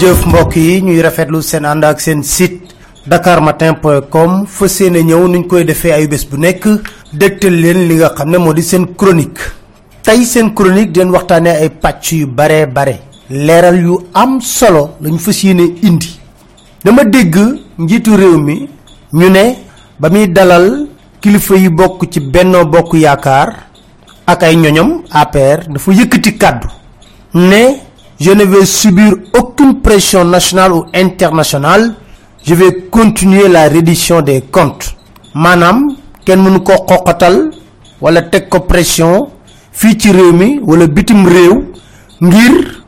jëf mbokk yi ñuy rafetlu seen ànd ak seen site dakarmatin.com fas yéene ñëw nuñ koy defee ay bés bu nekk dégtal leen li nga xam ne moo di seen chronique. Tey seen chronique den waxtaanee ay pàcc yu bare bare leeral yu am solo lañ fas yéene indi. Dama dégg njiitu réew mi ñu ne ba muy dalal kilifa yi bokk ci benno bokk yaakaar ak ay ñoñom APR dafa yëkkati kàddu ne je ne vais subir aucune pression nationale ou internationale. Je vais continuer la reddition des comptes. Maanaam kenn mënu ko xoqatal wala teg ko pression fii ci réew mi wala bitim réew ngir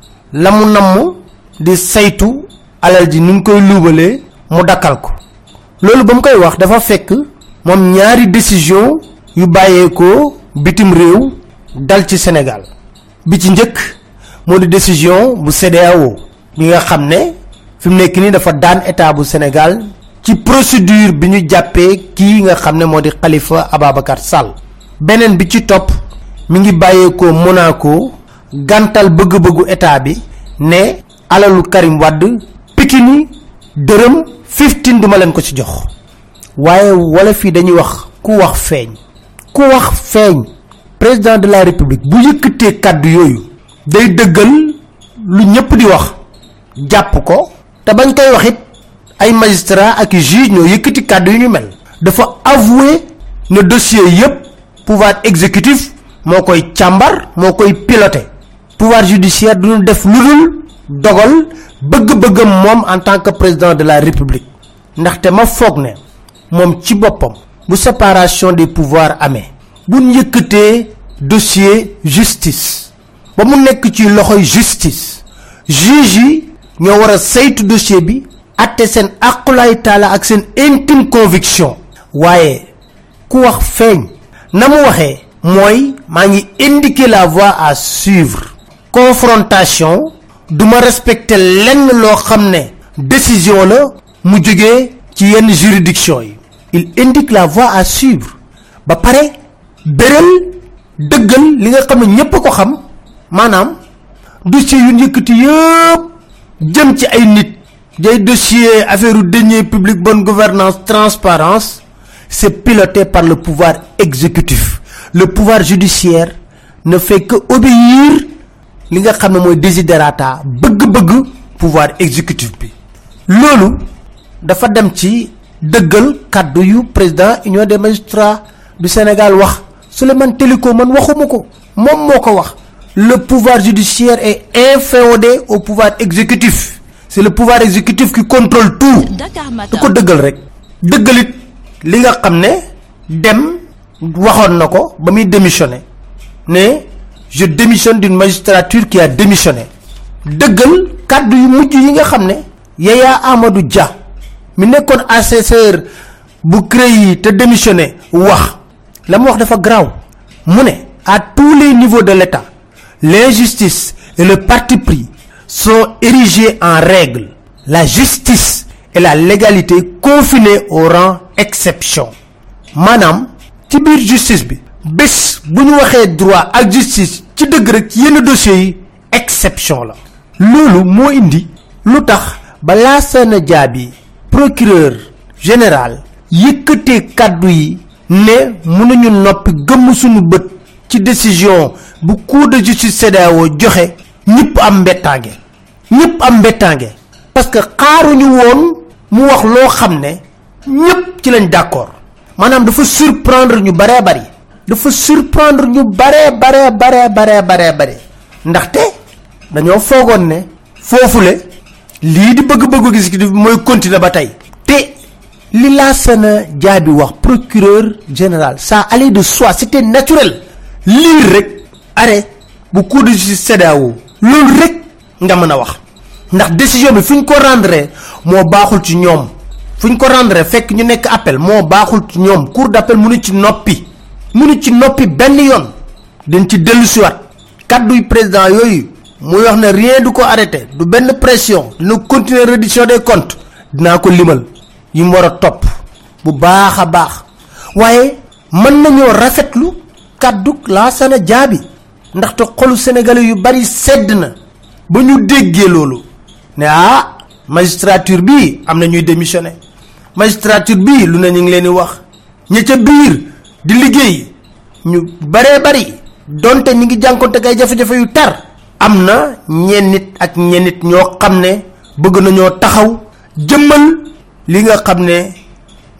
di saytu alal ji ni mu koy luubalee mu dakkal ko. Loolu ba koy dafa décision yu bàyyeekoo bitim dal ci Sénégal. Bi moo di décision bu CEDEAO bi nga xam ne fi mu nekk nii dafa daan état bu Sénégal ci procédure bi ñu jàppee kii nga xam ne Khalifa Ababacar Sall. Beneen bi ci topp mi ngi bàyyeekoo Monaco gàntal bëgg-bëggu état bi ne alalu Karim Wade pikini dërëm 15 duma leen ko ci jox. Waaye wala fii dañuy wax ku wax feeñ. Ku wax feeñ. Président de la république bu yëkkatee kàddu yooyu day dëggal lu ñëpp di wax. jàpp ko. te bañ koy wax ay magistrat ak juge ñoo yëkkati kàddu yu ñu mel. dafa avouer ne dossier yépp pouvoir exécutif moo koy càmbar moo koy piloté. pouvoir judiciaire duñu def lu dul dogal bëgg-bëggam moom en tant que président de la république. ndaxte ma foog ne moom ci boppam bu séparation des pouvoirs amee bu yëkkatee dossier justice ba mu nekk ci loxoy justice. Juge yi ñoo war a saytu dossier bi atte seen aqulaay taala ak seen intime conviction. Waaye ku wax feeñ na mu waxee indiquer la voie à suivre. Confrontation duma respecter lenn loo xam ne décision la juridiction il indique la voie à suivre. Ba pare béral dëggal li nga xam maanaam dossier yu yëkkati yëpp jëm ci ay nit. Day dossier affaire deniers publics bonne gouvernance transparence c'est piloté par le pouvoir exécutif. Le pouvoir judiciaire ne fait que obéir li nga xam ne desiderata bëgg-bëgg pouvoir exécutif bi. Loolu dafa dem ci dëggal kàddu yu président union des magistrats du Sénégal wax. Souleymane Teliko man waxuma ko wax le pouvoir judiciaire est inféodé au pouvoir exécutif. C'est le pouvoir exécutif qui contrôle tout. Da ko dëggal rek dëggalit li nga xam ne dem waxoon na ko ba muy démissionné ne je démissionne d'une magistrature qui a démissionné. Dëggal kàddu yu mujj yi nga xam ne Yaya Amadou Dia mi nekkoon assesseur bu CREI te démissionné wax. La mu wax dafa garaaw. Mu ne à tous les niveaux de l'État l'injustice et le parti pris sont érigés en règle. La justice et la légalité confinées au rang exception. Maanaam ci biir justice bi bés bu droit ak justice ci dëgg rek yenn dossiers yi exception la. Loolu moo indi lu procureur général yëkkatee kàddu yi ne mënuñu noppi gëmm suñu décision bu cour de justice CEDEAO joxe ñëpp am mbettaange ñëpp am mbettaange parce que xaaruñu woon mu wax loo xam ne ñëpp ci lañ d'accord. Maanaam dafa surprendre ñu baree bari dafa surprendre ñu baree baree baree baree baree bari. Dañoo ne foofule lii di bëgg-bëggu gis ki mooy continuer ba tey. Te li Lassana Diaby wax procureur général ça allait de soi c'était naturel. Rek arrêt. Bu cour de justice CEDEAO loolu rek nga mën a wax. Ndax décision bi fu ñu ko rendre moo baaxul ci ñoom. Fu ñu ko rendre fekk ñu nekk appel moo baaxul ci ñoom. Cour d'appel mënu ci noppi. Mënu ci noppi benn yoon. Dañ ci dellu siwaat président yooyu muy wax ne rien du ko arrêté du benn pression dina continuer reddition des comptes. Dinaa ko limal. Yi mu war a topp. Bu baax a baax. Waaye mën nañoo rafetlu kaddu Lassana Diaby ndaxte xolu sénégalais yu bari sedd na. ba ñu déggee loolu ne ah magistrature bi am na ñuy démissionné. magistrature bi lu ne ñu ngi leen di wax. ña ca biir di liggéey ñu baree bari donte ñi ngi jànkonte kay jafe-jafe yu tar am na ñen nit ak ñen nit ñoo xam ne bëgg nañoo taxaw jëmmal li nga xam ne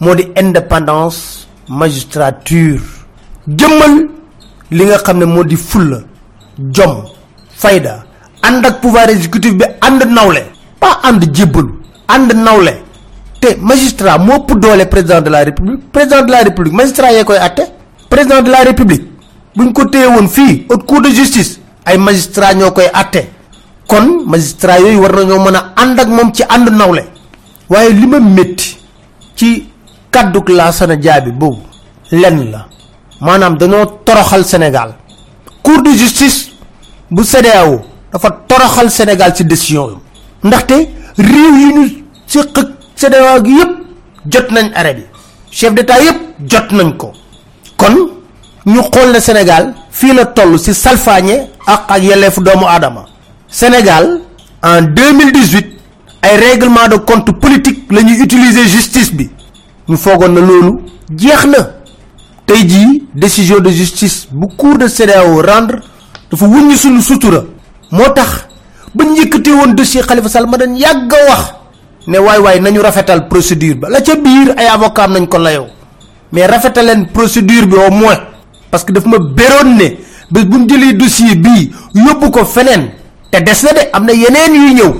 moo di indépendance magistrature. jëmmal li nga xam ne moo di fulla jom fayda ànd ak pouvoir exécutif bi ànd nawle pas ànd jébbalu ànd nawle. Te magistrat moo ëpp doole président de la république président de la république magistrat yee koy atte président de la république. Buñ ko téye woon fii haute cour de justice ay magistrat ñoo atte kon magistrat yooyu war nañoo mën a ànd ak moom ci ànd nawle. Waaye li ma métti ci kadduk laa sana la maanaam dañoo toroxal sénégal cour de justice bu cdao dafa toroxal sénégal ci décision yi ndaxte réew yi ñu séq ak cdao gi yépp jot nañ arrêt bi. Chef d'état yépp jot nañ ko. Kon ñu xool ne sénégal fii la ci salfaañe ak ak yelleefu doomu aadama. En 2018 ay règlement de compte politique la utiliser justice bi. Ñu foogoon na na tey jii décision de justice bu cour de CEDEAO rendre dafa wuññi suñu sutura. Moo tax ba njëkkatee woon dossier Khalifa Sall ma dañ yàgg wax ne waay waay nañu rafetal procédure ba. La ca biir ay avocat nañ ko layoo. Mais rafetal leen procédure bi au moins. Parce que daf ma béroon ne bés buñ jëlee dossier bii yóbbu ko feneen te des na de am na yeneen yuy ñëw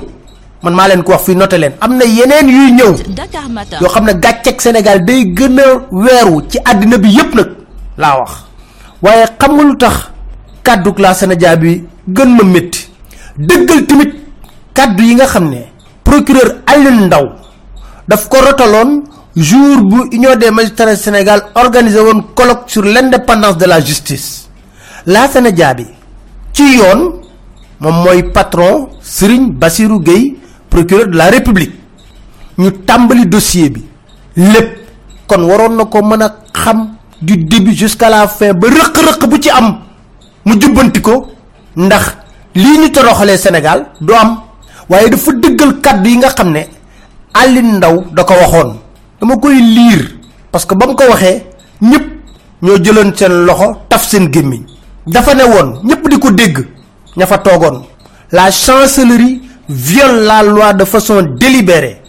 man maa leen ko wax fii noté leen. Am na yeneen yuy ñëw Dakar Matin. yoo xam ne gàcceeg sénégal day gën a weeru ci àddina bi yépp nag laa wax. Waaye xam nga lu tax kàdduk laa sénégal bi gën ma métti. Dëggal tamit kàddu yi nga xam ne procureur Alioune Ndaw daf ko rotaloon jour bu union des magistrats sénégal organisé woon colloque sur l'indépendance de la justice. Laa sénégal bi ci yoon moom mooy patron Serigne Bassirou Gueye procureur de la république ñu tàmbali dossier bi lépp. kon waroon na ko mën a xam du début jusqu'à la fin ba rëq-rëq bu ci am mu jubbanti ko ndax lii ñu toroxalee sénégal du am waaye dafa dëggal kàddu yi nga xam ne Alioune Ndaw da ko waxoon. dama koy liir parce que ba mu ko waxee ñëpp ñoo jëloon seen loxo taf seen gémmiñ. dafa ne woon ñëpp di ko dégg ña fa toogoon. la chancellerie viole la loi de façon délibérée.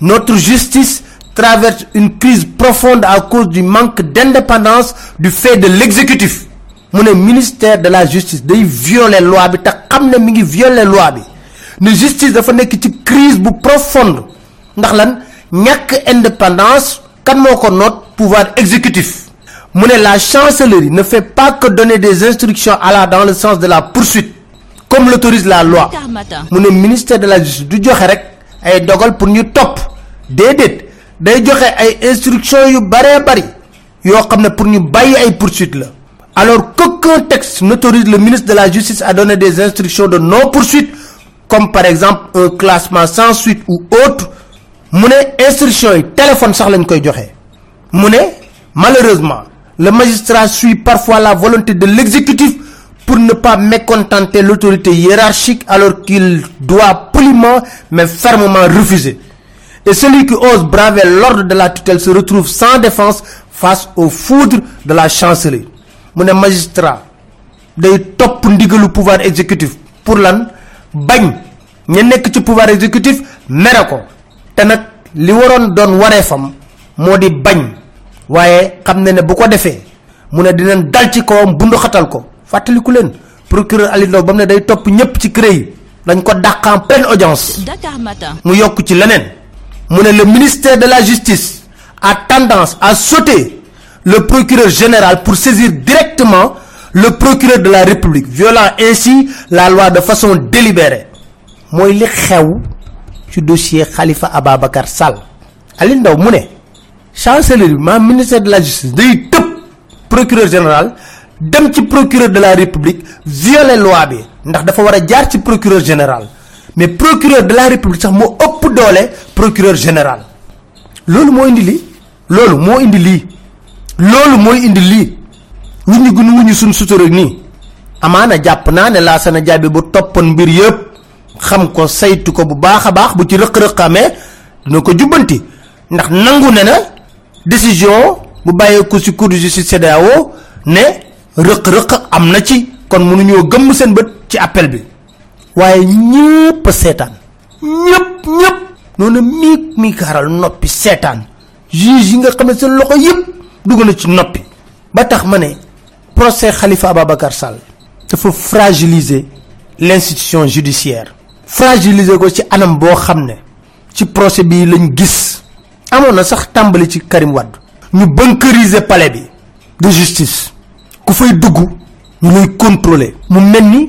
Notre justice traverse une crise profonde à cause du manque d'indépendance du fait de l'exécutif. Mu ne ministère de la justice day violer loi bi te xam ne mi ngi violer loi bi. Ne justice dafa nekk ci crise bu profonde. Ndax lan? Indépendance kan pouvoir exécutif. La chancellerie ne fait pas que donner des instructions allant dans le sens de la poursuite comme l'autorise la loi. Mu ne ministère de la justice du joxe rek ay dogal pour ñu topp. Déedéet. Day joxe ay instructions yu baree bari yoo xam ne pour ñu bàyyi ay poursuite la. Alors qu'aucun texte n'autorise le ministre de la justice à donner des instructions de non poursuite comme par exemple un classement sans suite ou autre mu ne instructions yi téléphone sax lañ koy joxe. Mu ne malheureusement le magistrat suit parfois la volonté de l'exécutif pour ne pas mécontenter l'autorité hiérarchique alors qu'il doit poliment mais fermement refuser. Et celui qui ose braver l'ordre de la tutelle se retrouve sans défense face aux foudres de la chancellerie. mu ne magistrat day topp ndigalu pouvoir exécutif pour lan? Bañ ña nekk ci pouvoir exécutif mere ko te nag li waroon doon wareefam moo di bañ waaye xam ne ne bu ko defee mu ne dinañ dal ko fàttaliku leen procureur Ali Ndaw ba mu ne day topp ñëpp ci CREI yi. Dañ ko dàq en pleine audience. Dakar Matin. mu yokk ci leneen. Mu ne le ministère de la justice a tendance à sauter le procureur général pour saisir directement le procureur de la république violant ainsi la loi de façon délibérée. Mooy li xew ci dossier Khalifa Ababacar Sall. Ali Ndaw mu ne chancellerie bi maanaam ministère de la justice day tëb procureur général dem ci procureur de la république violer loi bi. Ndax dafa war a jaar ci procureur général. Mais procureur de la république sax moo ëpp doole procureur général. Loolu moo indi lii. Loolu moo indi lii. Loolu mooy indi lii. Wuñu gu nu wuñu suñ sutura nii. Amaana jàpp naa ne laa sana jaabi bu toppoon mbir yëpp. Xam ko saytu ko bu baax a baax bu ci rëq rëq amee dina ko jubbanti. Ndax nangu ne na décision bu bàyyee ko ci cour de justice CEDEAO ne rëq rëq am na ci kon mënuñoo gëmm seen bët ci appel bi. Waaye ñëpp seetaan. Ñëpp ñëpp noonu miig mi kaaral noppi seetaan. Juge yi nga xam ne seen loxo yëpp dugg na ci noppi. Ba procès Khalifa Ababacar Sall dafa fragiliser l'institution judiciaire. Fragiliser ko ci anam boo xam ne ci procès bi lañ gis. Amoon na sax tàmbali ci Karim ñu bunkeriser palais de justice ku fay dugg ñu lay contrôler. Mu mel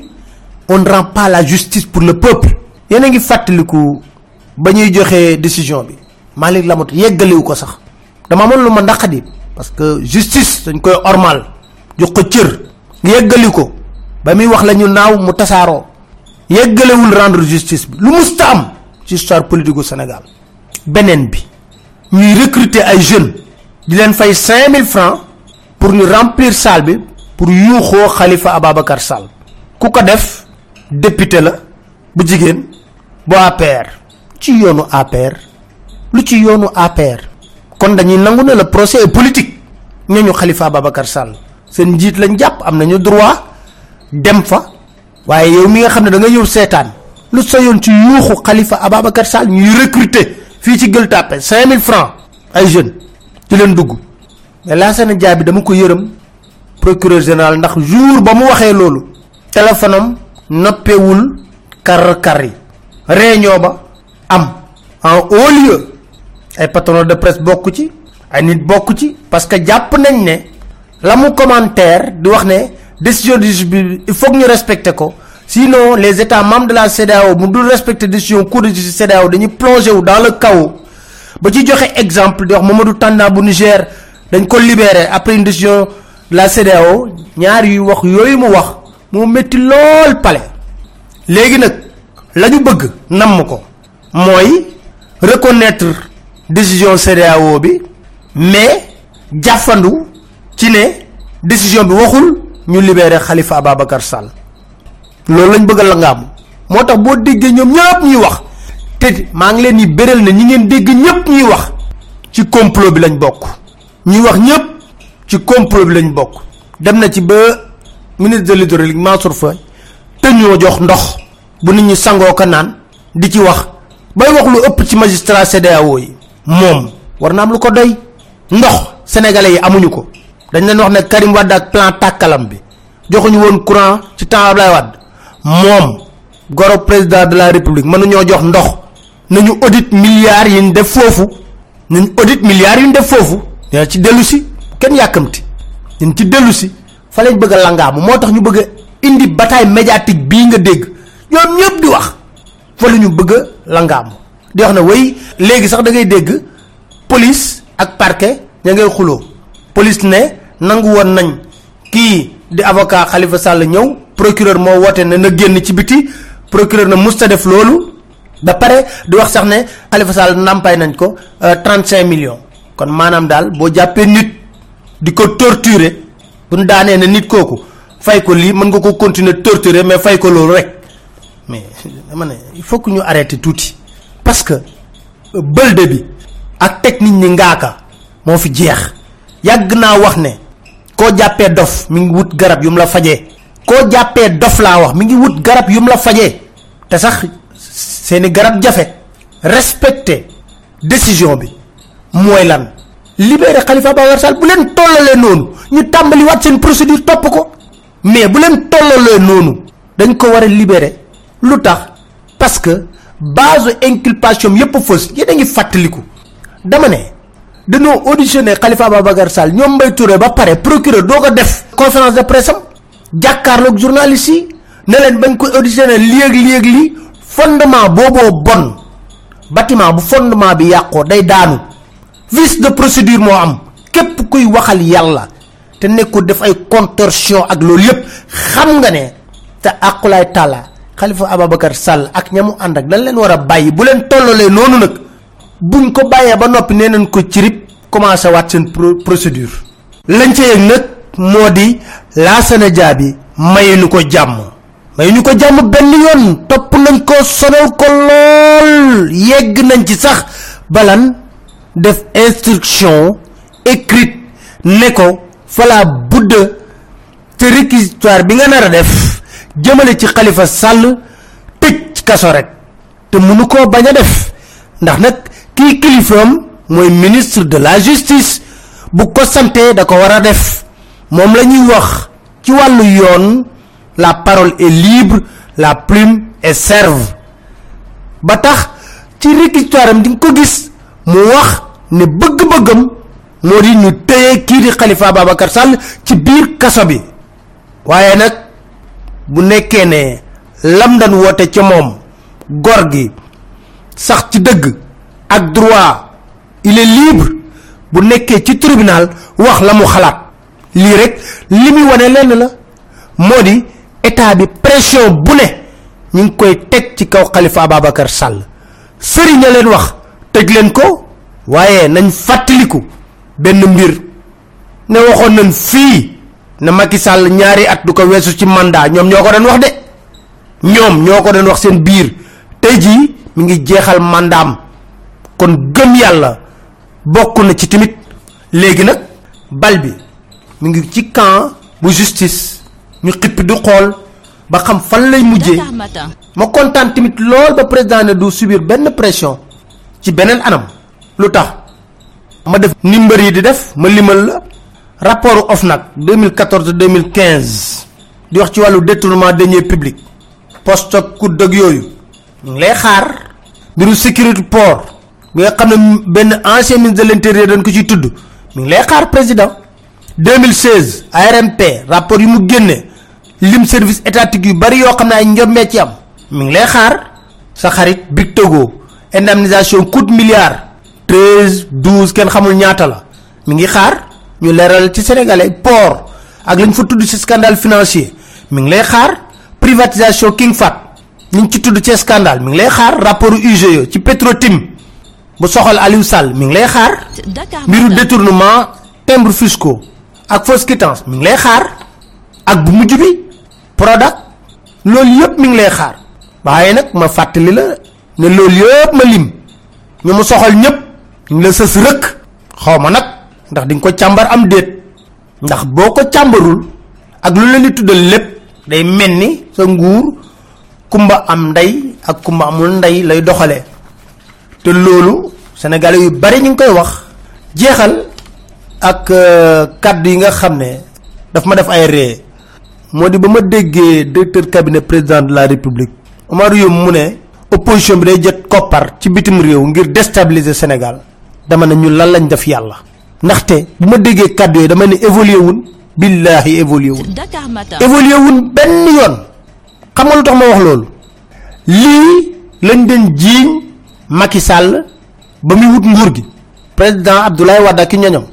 on ne rend pas la justice pour le peuple. Yéen a ngi fàttaliku ba ñuy joxe décision bi. Malick Lamot yeggaliwu ko sax. Dama amoon lu ma naqadi parce que justice dañ koy ormal jox ko cër yeggali ko. Ba muy wax la ñu naaw mu tasaaroo. Yeggalewul rendre justice bi. Lu musta am ci histoire politique Sénégal. Beneen bi ñuy recruter ay jeunes. Di leen fay 5000 francs pour ñu remplir salle bi pour yuuxoo Khalifa Ababacar Sall. Ku ko def député la bu jigéen bu APR ci yoonu APR lu ci yoonu APR kon dañuy nangu ne le procès est politique. Ñooñu Khalifa Ababacar Sall. Seen njiit lañ jàpp am nañu droit dem fa. Waaye yow mi nga xam ne da nga ñëw seetaan lu sa yoon ci yuuxu Khalifa Ababacar Sall ñuy recruter fii ci Gueule Tapée 5000 francs ay jeunes di leen dugg mais Lassana Dia bi dama ko yërëm procureur général ndax jour ba mu waxee loolu téléphone am noppewul kar kar yi réunion ba am en haut lieu. Ay patron de presse bokku ci ay nit bokku ci parce que jàpp nañ ne la mu commentaire di wax ne décision justice bi il faut que ñu respecter ko sinon les états membres de la CEDEAO mu dul respecter décision cour de justice CEDEAO dañuy plonger wu dans le chaos. Ba ci joxe exemple di wax Mamadou Tanda bu Niger dañ ko libérer après une décision de la CEDEAO ñaar yu wax yooyu mu wax moo métti lool pale. Léegi nag la ñu bëgg namm ko mooy reconnaître décision CEDEAO bi mais jàffandu ci ne décision bi waxul ñu libérer Khalifa Ababacar Sall. Loolu lañ bëgg la nga am moo tax boo déggee ñoom wax te maa ngi leen di béral ne ñi ngeen dégg ñëpp ñuy wax ci complot bi lañ ñuy wax ñëpp ci complot lañ bokk. Dem na ci ba ministre de l'hydraulique Mansour Faye te ñoo jox ndox bu nit ñi sangoo ko naan di ci wax bay wax lu ëpp ci magistrat CEDEAO yi. Moom war na am lu ko doy. Ndox sénégalais yi amuñu ko. Dañ leen wax ne Karim Wade ak plan tàkkalam bi joxuñu woon courant ci temps Ablaye Wade. Moom goro président de la république mënuñoo jox ndox. Nañu audit milliards yi def foofu. Nañ audit milliards yi def foofu dina ci dellu si. Kenn yàkkamti. Ñu ci dellu si. Fa lañ bëgg langaamu. Moo tax ñu bëgg indi bataille médiatique bii nga dégg. Ñoom ñëpp di wax. Fa la ñu bëgg langaamu. Di wax ne way léegi sax da ngay dégg police ak parquet ña ngay xuloo. Police ne nangu woon nañ kii di avocat Khalifa Sall ñëw. Procureur moo woote ne na génn ci biti. Procureur na musta def loolu. Ba pare di wax sax ne Khalifa Sall nampay nañ ko 35 millions kon maanaam daal boo jàppee nit di ko torturer bu ñu daanee ne nit kooku fay ko lii mën nga ko continuer torturer mais fay ko loolu rek. Mais dama ne il faut que ñu arrêter tuuti. Parce que bëlde bi ak moo fi jeex. Yàgg naa wax ne koo jàppee dof mi ngi wut garab yu mu la fajee. Koo jàppee dof laa wax mi ngi wut garab yu mu la fajee. Te sax seeni garab jafe. Respecter décision bi mooy lan? Libérer Khalifa Ababacar Sall bu leen tollalee noonu. Ñu tàmbali waat seen procédure topp ko. Mais bu leen tollalee noonu dañ ko war a libérer lu parce que base inculpation yépp fës yéen a ngi fàttaliku. Dama ne dañoo auditionné Khalifa Ababacar Sall Touré ba pare procureur doo ko def conférence de presse am jàkkaarloog journaliste yi ne leen bañ ko auditionné léegi léegi li fondement bon. Bâtiment bu fondement bi yàqoo day daanu vice de procédure moo am. Képp kuy waxal yàlla te nekkul def ay contorsion ak loolu yépp xam nga ne te àqulaay tàlla Khalifa Ababacar Sall ak ñamu ànd ak dañ leen war a bàyyi? Bu leen tollalee noonu nag buñ ko bàyyee ba noppi nee nañ ko cirib commencé waat seen procédure. Lañ ca yëg nag moo di Lassana Dia bi mayuñu ko jàmm. May ñu ko jàmm benn yoon topp nañ ko sonal ko lool yegg nañ ci sax balan def instruction écrite ne ko fala budde te réquisitoire bi nga nar a def jëmale ci xalifa sàll tëj kaso rek. Te mënu koo bañ a def. Ministre de la justice bu ko sante da ko war a def. Moom la ñuy la parole est libre la plume est serve. Ba tax ci réquisitoire am di nga mu wax ne bëgg-bëggam moo di ñu téye kii di xalifa babacar sall ci biir kaso bi. waaye nag bu nekkee ne lam dan woote ca moom gor gi sax ci dëgg ak droit il est libre bu nekkee ci tribunal wax la mu xalaat. lii rek li muy wane lenn la moo di état bi pression bu ne ñu ngi koy teg ci kaw xalifa ababacar sall. sëriñ leen wax tëj leen ko waaye nañ fàttaliku benn mbir ne waxoon nañ fii na Macky Sall ñaari at du ko weesu ci mandat ñoom ñoo ko doon wax de. ñoom ñoo ko doon wax seen biir tey jii mi ngi jeexal mandaam kon gëm yàlla bokk na ci tamit léegi nag bal bi mi ngi ci camp bu justice ñu xippi du xool ba xam fan lay mujjee ma kontaan tamit lool ba président ne du subir benn pression ci beneen anam. Lu tax? Ma def ni mbër yi di def ma limal la rapport OFNAC 2014 2015 di wax ci wàllu détournement deniers publics. Poste ak kudd ak yooyu. Ngi lay xaar. Mbiru sécurité port. Bi nga xam ne benn ancien ministre de l'intérieur dañ ko ciy tudd. Mi ngi lay xaar président. 2016 ARMP rapport yi mu génne. Lim service étatique yu bari yoo xam ne ay njommee ci am. Lay xaar. Sa xarit big togo indemnisation coûte milliard. 13 12 kenn xamul ñaata la. mi ngi xaar ñu leral ci sénégalais port ak lañ fa tudd ci scandale financier. mi ngi lay xaar privatisation king fat. ñu ci tudd ci scandale. mi ngi lay xaar rapport UGE ci Petrotim bu soxal Aliou Sall. mi ngi lay xaar mbiru détournement timbre fiscaux ak fausse quittance. mi ngi lay xaar ak bu mujj bi product loolu yëpp mi ngi lay xaar. waaye nag ma fàttali la ne loolu yëpp ma lim. Ñu mu soxal ñëpp ñu la sës rëkk. Xaw ma nag ndax di ko càmbar am déet. Ndax boo ko ak lu leen di tuddal lépp day mel ni sa nguur kumba am ndey ak kumba amul ndey lay doxalee te loolu sénégalais yu bari ñu ngi koy wax. Jeexal ak kaddu yi nga xam ne daf ma def ay ree. Moo di ba directeur cabinet président de la république. Omar yom mu opposition bi day jot koppar ci bitim réew ngir déstabiliser sénégal. dama ne ñu lan lañ def yàlla. ndaxte bu ma déggee kaddu yooyu dama ne évolué wun billahi évolué wun. Évolué wun benn yoon. xam nga lu tax ma wax loolu? lii lañ den jiiñ Macky Sall ba muy wut nguur gi. président Abdoulaye Wade ak ñoñom.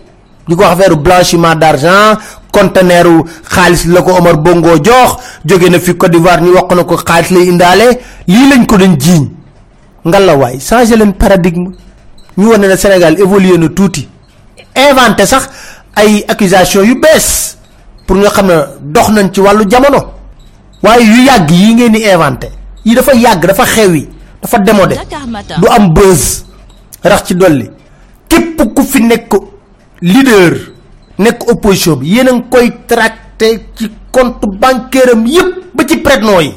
di ko affaire blanchiment d'argent conteneuru xaalis la Omar Bongo jox jóge na fi Côte d'Ivoire ñu wax na ko xaalis lay indaale lii lañ ko doon jiiñ. Ngalla waay changer leen paradigme. Ñu ne Sénégal na sax ay accusation yu bees pour nga xam ne dox nañ ci wàllu jamono. Waaye yu yàgg yi ngeen di inventé yi dafa yàgg dafa xewi dafa démodé. Du am buzz rax ci dolli. Képp ku fi nekk leader nekk opposition bi yéen a ngi koy tracté ci compte bancaire am yépp ba ci prête yi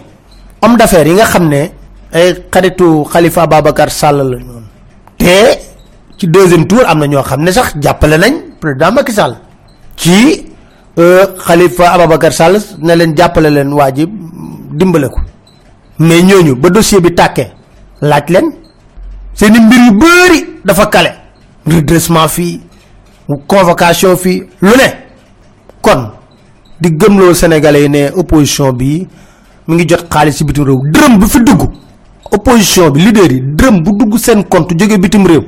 homme d'affaires yi nga xam ne ay xaritu Khalifa Ababacar Sall la ñoon te ci deuxième tour am na ñoo sax jàppale nañ président Macky Sall. Ci Khalifa Ababacar Sall ne leen jàppale leen waa ji dimbale ko. Mais ñooñu ba dossier bi tàkkee laaj leen. Seeni mbir yu bëri dafa kale. Redressement fii convocation fii lu ne. Kon di sénégalais yi opposition bi mi ngi jot xaalis ci bitim réew dërëm bu fi dugg. Opposition bi leader yi dërëm bu dugg seen compte jóge bitim réew.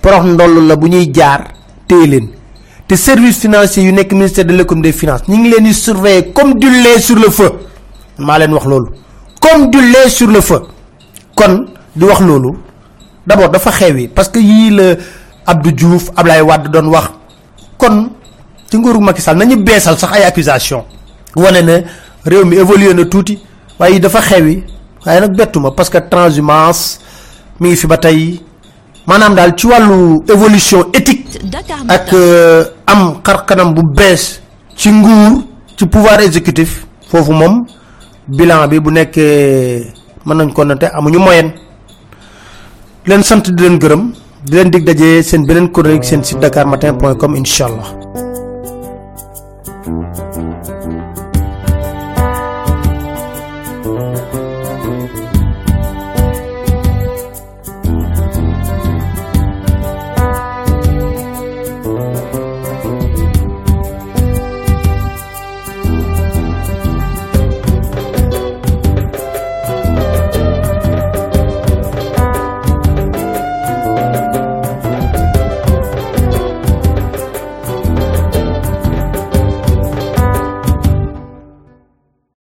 Porox ndoll la bu ñuy jaar téye leen. Te service financier yu nekk ministère de l'économie des finances ñi ngi leen di surveiller comme du lait sur le feu. Maa leen wax loolu. Comme du lait sur le feu. Kon di wax loolu d'abord dafa xewi parce que yii la Abdou Diouf Ablaye Wade doon wax. Kon ci nguuru Macky Sall nañu beesal sax ay accusation. Wane ne réew mi évolué na tuuti waaye dafa xewi. Waaye nag bettuma parce que transhumance mi ngi fi ba tey. Maanaam daal ci wàllu évolution éthique ak am xarkanam bu bees ci nguur ci pouvoir exécutif. Foofu moom bilan bi bu nekkee mën nañ ko nante amuñu moyenne. Leen sant di leen gërëm di leen dig daje seen beneen chronique seen site dakarmatin.com incha allah.